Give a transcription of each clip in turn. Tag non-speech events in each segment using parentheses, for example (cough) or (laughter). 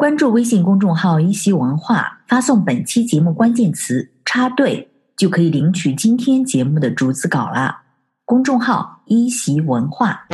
关注微信公众号“一席文化”，发送本期节目关键词“插队”，就可以领取今天节目的逐字稿啦。公众号“一席文化”。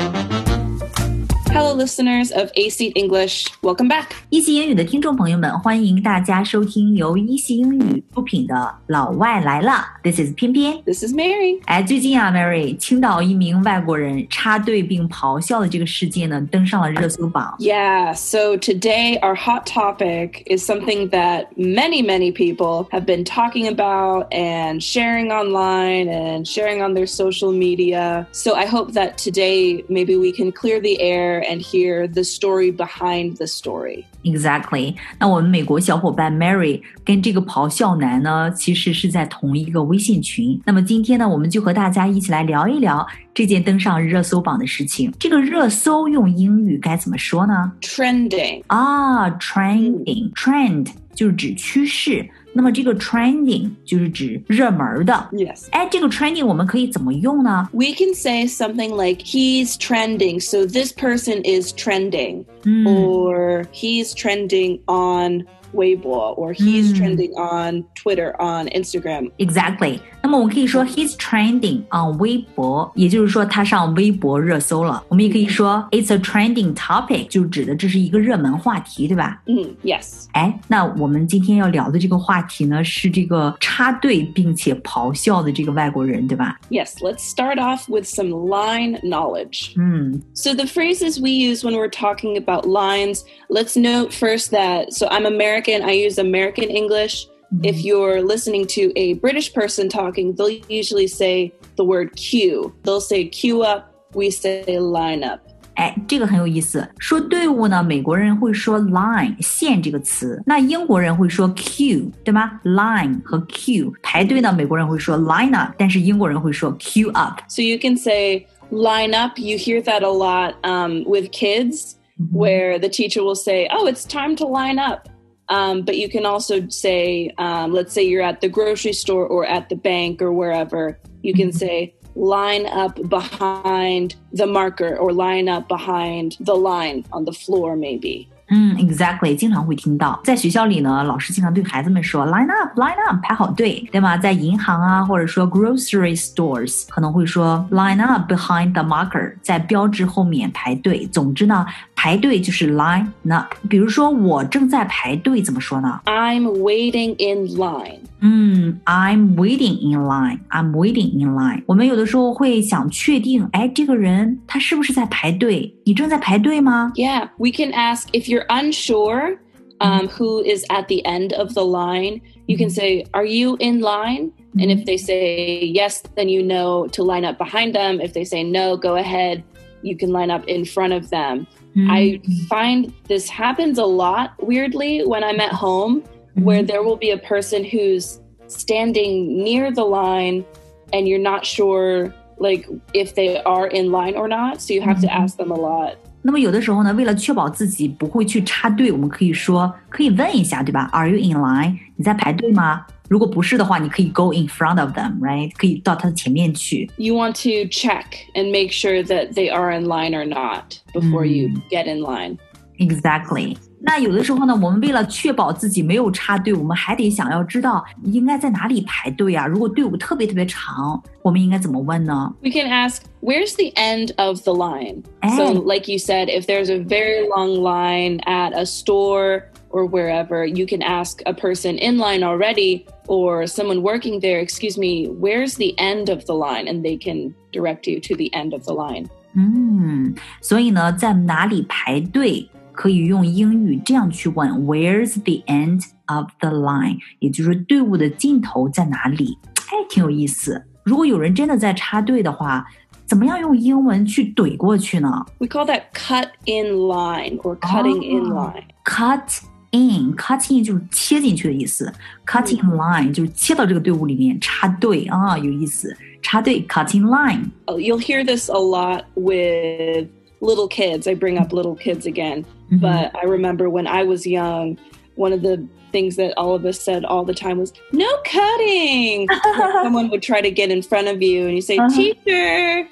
Hello, listeners of A C English, welcome back. 一席英语的听众朋友们，欢迎大家收听由一席英语出品的《老外来了》。This is 翩翩，This is Mary。哎，最近啊，Mary，青岛一名外国人插队并咆哮的这个事件呢，登上了热搜榜。Yeah, so today our hot topic is something that many, many people have been talking about and sharing online and sharing on their social media. So I hope that today maybe we can clear the air and hear the story behind the story. Exactly。那我们美国小伙伴 Mary 跟这个咆哮男呢，其实是在同一个微信群。那么今天呢，我们就和大家一起来聊一聊这件登上热搜榜的事情。这个热搜用英语该怎么说呢？Trending. 啊，trending，trend 就是指趋势。那么这个 trending 就是指热门的。 Yes. 哎，这个 trending 我们可以怎么用呢？ We can say something like, he's trending, so this person is trending. 嗯 or he's trending on Weibo, or he's Mm. trending on Twitter, on Instagram. ，exactly。那么我们可以说 he's trending on 微博，也就是说他上微博热搜了。我们也可以说 it's a trending topic，就指的这是一个热门话题，对吧？ Mm, yes. 哎，那我们今天要聊的这个话题呢，是这个插队并且咆哮的这个外国人，对吧？ Yes, let's start off with some line knowledge. 嗯 So, the phrases we use when we're talking about lines, let's note first that, so I'm American, I use American English. If you're listening to a British person talking, they'll usually say the word queue. They'll say queue up, we say line up. 哎，这个很有意思。说队伍呢，美国人会说 line 线这个词，那英国人会说 queue，对吗？line 和 queue 排队呢，美国人会说 line up，但是英国人会说 queue up。 So you can say line up. You hear that a lot um, with kids, where the teacher will say, "Oh, it's time to line up." Um, but you can also say, um, let's say you're at the grocery store or at the bank or wherever. You can say line up behind the marker or line up behind the line on the floor, maybe. 嗯，exactly，经常会听到，在学校里呢，老师经常对孩子们说 line up，line up，排好队，对吗？在银行啊，或者说 grocery stores，可能会说 line up behind the marker，在标志后面排队。总之呢，排队就是 line up。比如说我正在排队，怎么说呢？I'm waiting in line. 嗯，I'm waiting in line. I'm waiting in line. 我们有的时候会想确定，哎，这个人他是不是在排队？你正在排队吗？ Yeah, we can ask if you're unsure um, who is at the end of the line. You can say, "Are you in line?" And if they say yes, then you know to line up behind them. If they say no, go ahead. You can line up in front of them. 嗯 I find this happens a lot weirdly when I'm at home, where there will be a person who's standing near the line, and you're not sure like if they are in line or not. So you have to Mhm. ask them a lot. 那么有的时候呢，为了确保自己不会去插队，我们可以说，可以问一下，对吧？Are you in line？你在排队吗？如果不是的话，你可以 go in front of them，right？可以到他的前面去。 you want to check and make sure that they are in line or not before you get in line. Exactly。 那有的时候呢，我们为了确保自己没有插队，我们还得想要知道应该在哪里排队啊。如果队伍特别特别长，我们应该怎么问呢？ We can ask, where's the end of the line? So, Oh. like you said, if there's a very long line at a store or wherever, you can ask a person in line already or someone working there, excuse me, where's the end of the line? And they can direct you to the end of the line. 嗯，所以呢，在哪里排队 可以用英语这样去问：Where's the end of the line？也就是说，队伍的尽头在哪里？哎，挺有意思。如果有人真的在插队的话，怎么样用英文去怼过去呢 We call that cut in line or cutting in Oh. line. ？Cut in，cut in 就是切进去的意思，cut in line 就是切到这个队伍里面插队啊，有意思。插队 cut in line。 Oh, You'll hear this a lot with little kids. I bring up little kids again. Mhm. But I remember when I was young, one of the things that all of us said all the time was, no cutting. Like (laughs) someone would try to get in front of you and you say, Uh-huh. teacher,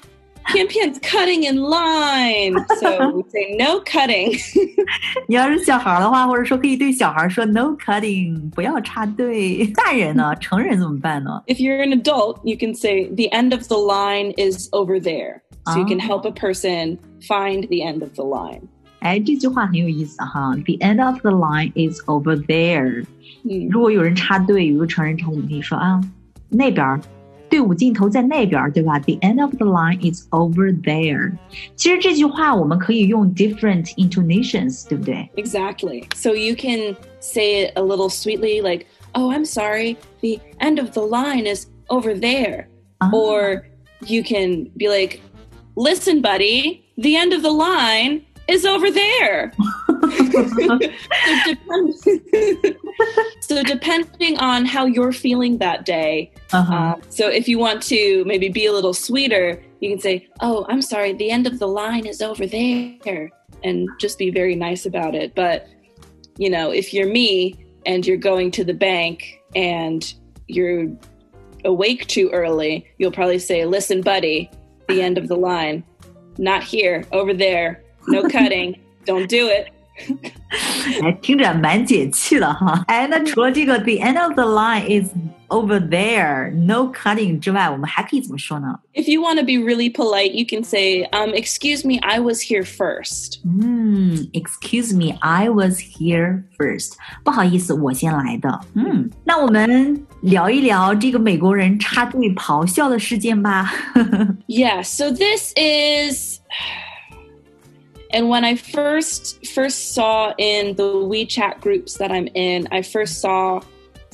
Pian Pian's cutting in line. So (laughs) we say no cutting. (laughs) 你要是小孩的话，或者说可以对小孩说 no cutting，不要插队。大人呢，成人怎么办呢？ if you're an adult, you can say the end of the line is over there. So you can help a person find the end of the line. 哎，这句话很有意思哈。The end of the line is over there。 Hmm. 如果有人插队，有个成人插队，你可以说啊，那边儿队伍尽头在那边儿，对吧？The end of the line is over there。其实这句话我们可以用 different intonations，对不对？ Exactly. So you can say it a little sweetly, like, oh, I'm sorry, the end of the line is over there. 啊 Or you can be like, listen, buddy, The end of the line is over there. (laughs) so, depend- so depending on how you're feeling that day, 嗯哼 uh, so if you want to maybe be a little sweeter, you can say, "Oh, I'm sorry, the end of the line is over there," and just be very nice about it. But you know, if you're me and you're going to the bank and you're awake too early, you'll probably say, "Listen, buddy, the end of the line, not here, over there, no cutting, (laughs) don't do it." (laughs) 哎，听着蛮解气的哈。哎，那除了这个 the end of the line is over there, no cutting 之外，我们还可以怎么说呢？ If you want to be really polite, you can say, um, "Excuse me, I was here first. 嗯，Excuse me, I was here first。不好意思，我先来的。嗯，那我们聊一聊这个美国人插队咆哮的事件吧。 Yeah, so (laughs) this is and when I first first saw in the WeChat groups that I'm in, I first saw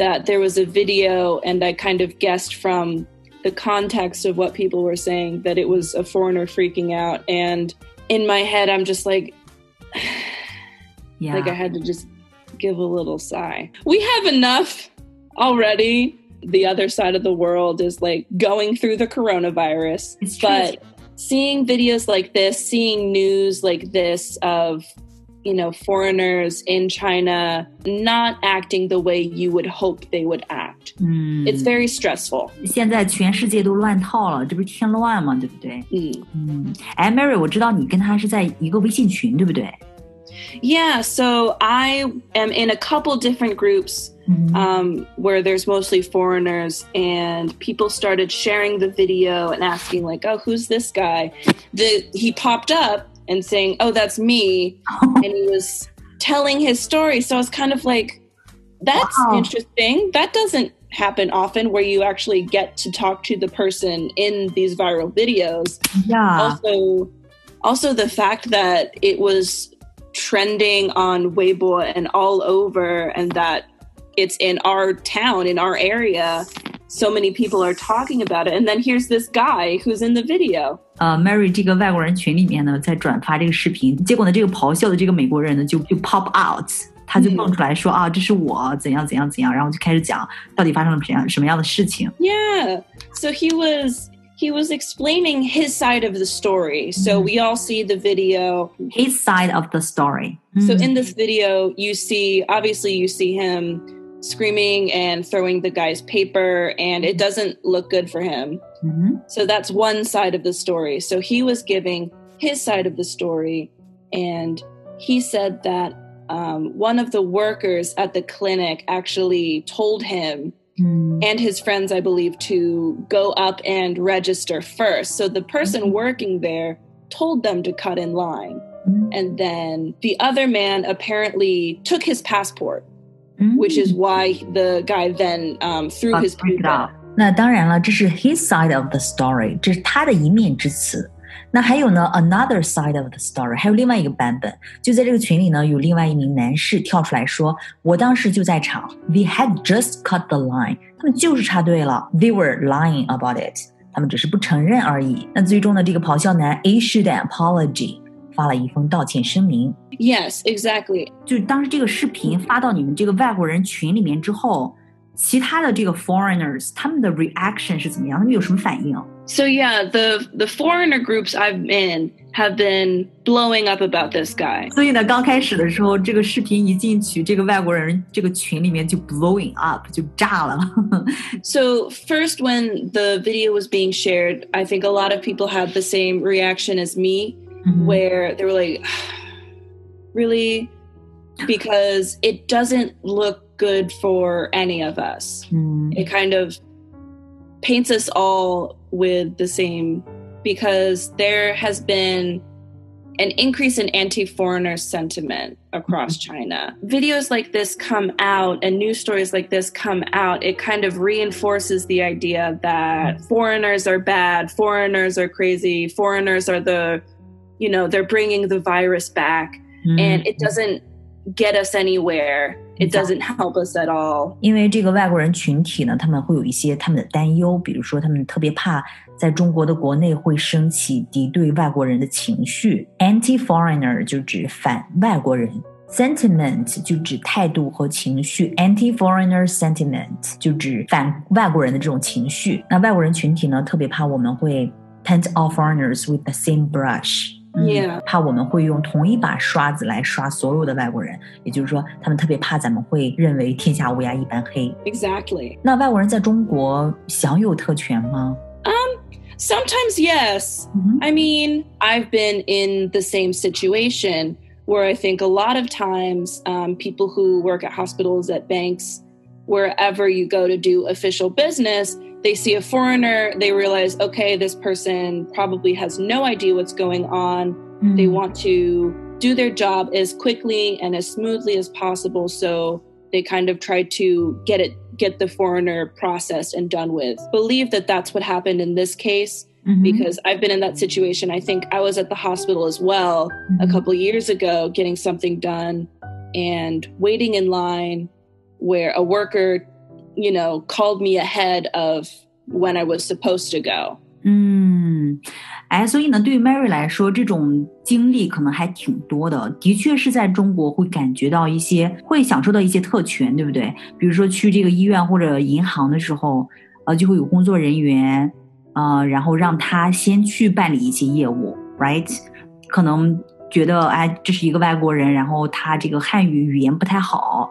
that there was a video and I kind of guessed from the context of what people were saying that it was a foreigner freaking out and in my head I'm just like Yeah. (sighs) like I had to just give a little sigh. We have enough already. The other side of the world is like going through the coronavirus. It's true. But seeing videos like this, seeing news like this of, you know, foreigners in China not acting the way you would hope they would act, 嗯 it's very stressful. 现在全世界都乱套了，这不是添乱吗？对不对？ Mm. 嗯，哎，Mary，我知道你跟他是在一个微信群，对不对？ Yeah, so I am in a couple different groups 嗯 um, where there's mostly foreigners, and people started sharing the video and asking like, "Oh, who's this guy?" The he popped up and saying, "Oh, that's me," (laughs) and he was telling his story. So I was kind of like, "That's Wow. interesting. That doesn't happen often, where you actually get to talk to the person in these viral videos." 呀，also also the fact that it was trending on Weibo and all over and that it's in our town in our area so many people are talking about it and then here's this guy who's in the video 呃，Mary 这个外国人群里面呢，在转发这个视频，结果呢，这个咆哮的这个美国人呢，就就 pop out，他就嗯蹦出来说、啊，这是我怎样怎样怎样，然后就开始讲到底发生了什么样什么样的事情。 yeah so he was he was explaining his side of the story so Mhm. we all see the video His side of the story。 So 嗯 in this video, you see obviously you see him screaming and throwing the guy's paper, and it mm-hmm. doesn't look good for him. Mm-hmm. So that's one side of the story. So he was giving his side of the story, and he said that um, one of the workers at the clinic actually told him mm. and his friends, I believe, to go up and register first. So the person mm-hmm. working there told them to cut in line. Mm-hmm. And then the other man apparently took his passport which is mm. why the guy then um threw his 知道。那当然了，这是 his side of the story，这是他的一面之词。那还有呢，another side of the story，还有另外一个版本。就在这个群里呢，有另外一名男士跳出来说：“我当时就在场，We had just cut the line，他们就是插队了，They were lying about it，他们只是不承认而已。”那最终呢，这个咆哮男 issued an apology。发了一封道歉声明。 Yes, exactly. 就当时这个视频发到你们这个外国人群里面之后，其他的这个 foreigners 他们的 reaction 是怎么样？他们有什么反应？ So yeah, the the foreigner groups I've in have been blowing up about this guy. 所以呢，刚开始的时候，这个视频一进去，这个外国人这个群里面就 blowing up，就炸了。 So first (laughs) when the video was being shared, I think a lot of people had the same reaction as me Mm-hmm. where they were like (sighs) really? Because it doesn't look good for any of us. 嗯 it kind of paints us all with the same because there has been an increase in anti-foreigner sentiment across mm-hmm. China. Videos like this come out and news stories like this come out, it kind of reinforces the idea that foreigners are bad, foreigners are crazy, foreigners are the you know, they're bringing the virus back 嗯 and it doesn't get us anywhere. It doesn't help us at all. 因为这个外国人群体呢，他们会有一些他们的担忧，比如说他们特别怕在中国的国内会升起敌对外国人的情绪，anti-foreigner 就指反外国人。Sentiment 就指态度和情绪，anti-foreigner sentiment 就指反外国人的这种情绪。那外国人群体呢，特别怕我们会 paint all foreigners with the same brush， 嗯 Yeah. 怕我们会用同一把刷子来刷所有的外国人，也就是说，他们特别怕咱们会认为天下乌鸦一般黑。 Exactly. 那外国人在中国享有特权吗？ Sometimes, yes. I mean, I've been in the same situation where I think a lot of times um, people who work at hospitals, at banks, wherever you go to do official business, they see a foreigner, they realize, okay, this person probably has no idea what's going on. They want to do their job as quickly and as smoothly as possible. So they kind of try to get it, get the foreigner processed and done with. Believe that that's what happened in this case Mhm. because I've been in that situation. I think I was at the hospital as well a Mhm. couple years ago getting something done and waiting in line where a worker, you know, called me ahead of when I was supposed to go. 嗯，哎，所以呢，对于 Mary 来说，这种经历可能还挺多的。的确是在中国会感觉到一些，会享受到一些特权，对不对？比如说去这个医院或者银行的时候，呃，就会有工作人员，呃，然后让他先去办理一些业务，right？可能觉得，哎，这是一个外国人，然后他这个汉语语言不太好，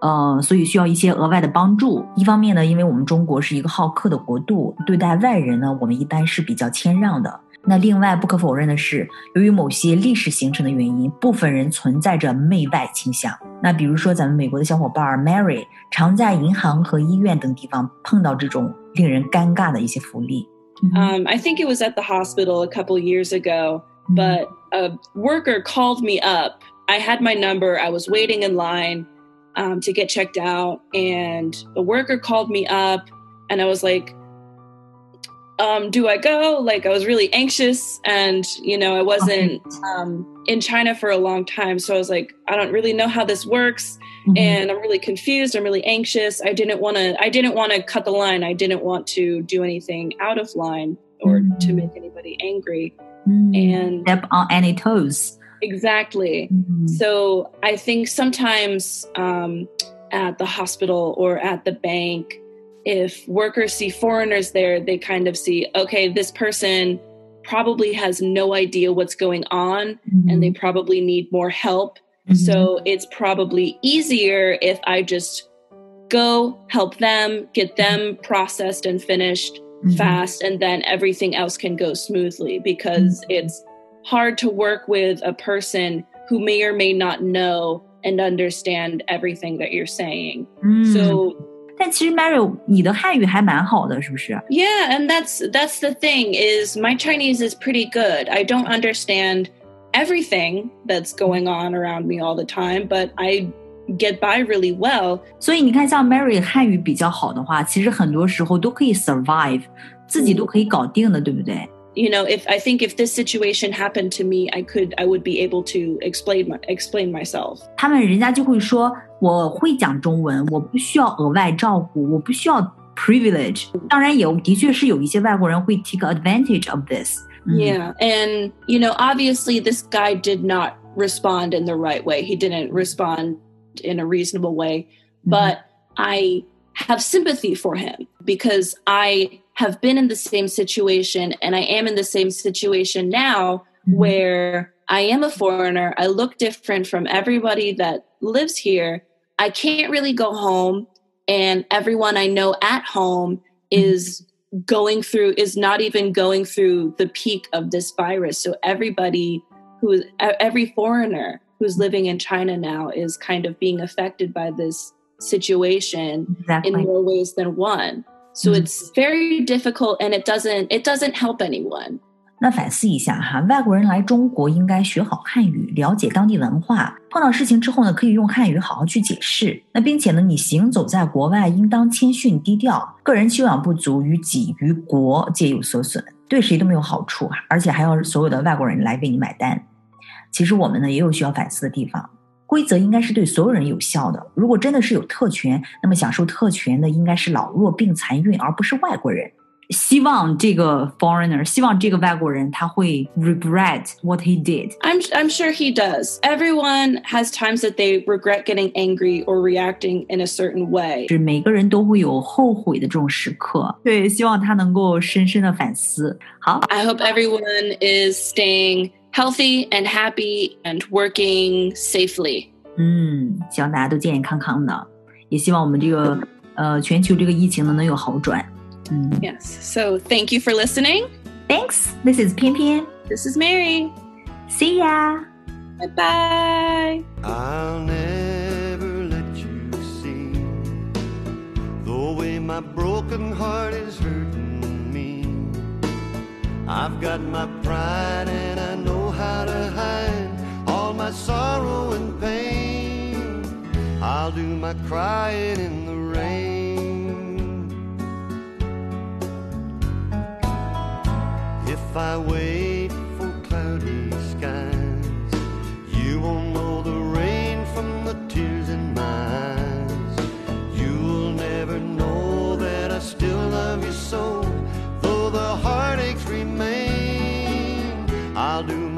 呃，所以需要一些额外的帮助。一方面呢，因为我们中国是一个好客的国度，对待外人呢，我们一般是比较谦让的。那另外不可否认的是，由于某些历史形成的原因，部分人存在着媚外倾向。那比如说咱们美国的小伙伴 Mary，常在银行和医院等地方碰到这种令人尴尬的一些福利。 Um, I think it was at the hospital a couple years ago, but a worker called me up. I had my number. I was waiting in line um, to get checked out, and the worker called me up, and I was like, um, "Do I go?" Like I was really anxious, and you know I wasn't (laughs) um, in China for a long time, so I was like, "I don't really know how this works." and I'm really confused. I'm really anxious. I didn't want to. I didn't want to cut the line. I didn't want to do anything out of line or to Mhm. make anybody angry. 嗯 And step on any toes。Exactly. 嗯 So I think sometimes um, at the hospital or at the bank, if workers see foreigners there, they kind of see, okay, this person probably has no idea what's going on, and they mm-hmm. probably need more help. Mm-hmm. So it's probably easier if I just go help them, get them processed and finished Mhm. fast, and then everything else can go smoothly because it's hard to work with a person who may or may not know and understand everything that you're saying. 嗯 So 但其实 Mary，你的汉语还蛮好的，是不是？ yeah, and that's that's the thing is my Chinese is pretty good. I don't understand everything that's going on around me all the time, but I get by really well. 所以你看，像 Mary 汉语比较好的话，其实很多时候都可以 survive，自己都可以搞定的，对不对？ You know, if I think if this situation happened to me, I could I would be able to explain my, explain myself. 他们人家就会说，我会讲中文，我不需要额外照顾，我不需要 privilege。当然，也的确是有一些外国人会 take advantage of this。嗯 Yeah. And, you know, obviously this guy did not respond in the right way. He didn't respond in a reasonable way. But I have sympathy for him because I have been in the same situation and I am in the same situation now mm-hmm. where I am a foreigner. I look different from everybody that lives here. I can't really go home and everyone I know at home mm-hmm. is going through is not even going through the peak of this virus. So everybody who every foreigner who's living in China now is kind of being affected by this situation exactly. in more ways than one. So mm-hmm. it's very difficult and it doesn't it doesn't help anyone. 那反思一下哈，外国人来中国应该学好汉语，了解当地文化。碰到事情之后呢，可以用汉语好好去解释。那并且呢，你行走在国外，应当谦逊低调，个人修养不足，于己于国皆有所损，对谁都没有好处，而且还要所有的外国人来为你买单。其实我们呢也有需要反思的地方。规则应该是对所有人有效的。如果真的是有特权，那么享受特权的应该是老弱病残孕，而不是外国人。希望这个 foreigner，希望这个外国人他会 regret what he did. I'm I'm sure he does. Everyone has times that they regret getting angry or reacting in a certain way. 是每个人都会有后悔的这种时刻。对，希望他能够深深的反思。好，I hope everyone is staying healthy and happy and working safely. 嗯，希望大家都健健康康的，也希望我们这个呃全球这个疫情呢能有好转。Mm. Yes. So thank you for listening. Thanks. This is Pian Pian. This is Mary. See ya. Bye bye. I'll never let you see the way my broken heart is hurting me. I've got my pride and I know to hide all my sorrow and pain. I'll do my crying in the rain. If I wait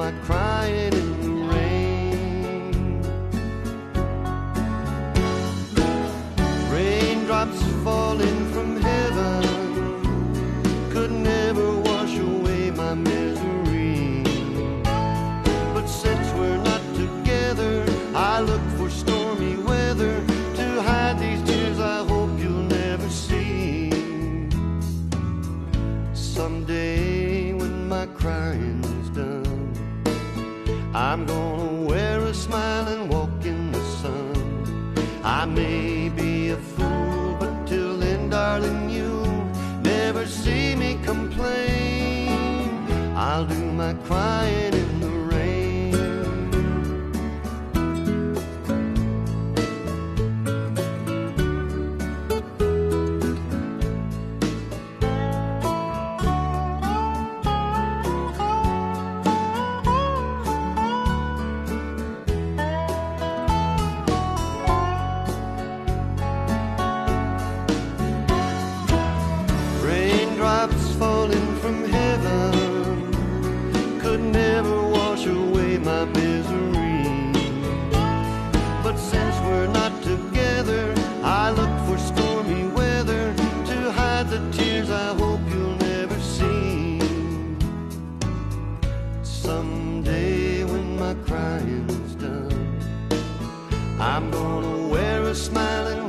my crying in the rain. Raindrops falling from heaven could never wash away my misery. But since we're not together, I look for stormy weather to hide these tears I hope you'll never see. Someday do crying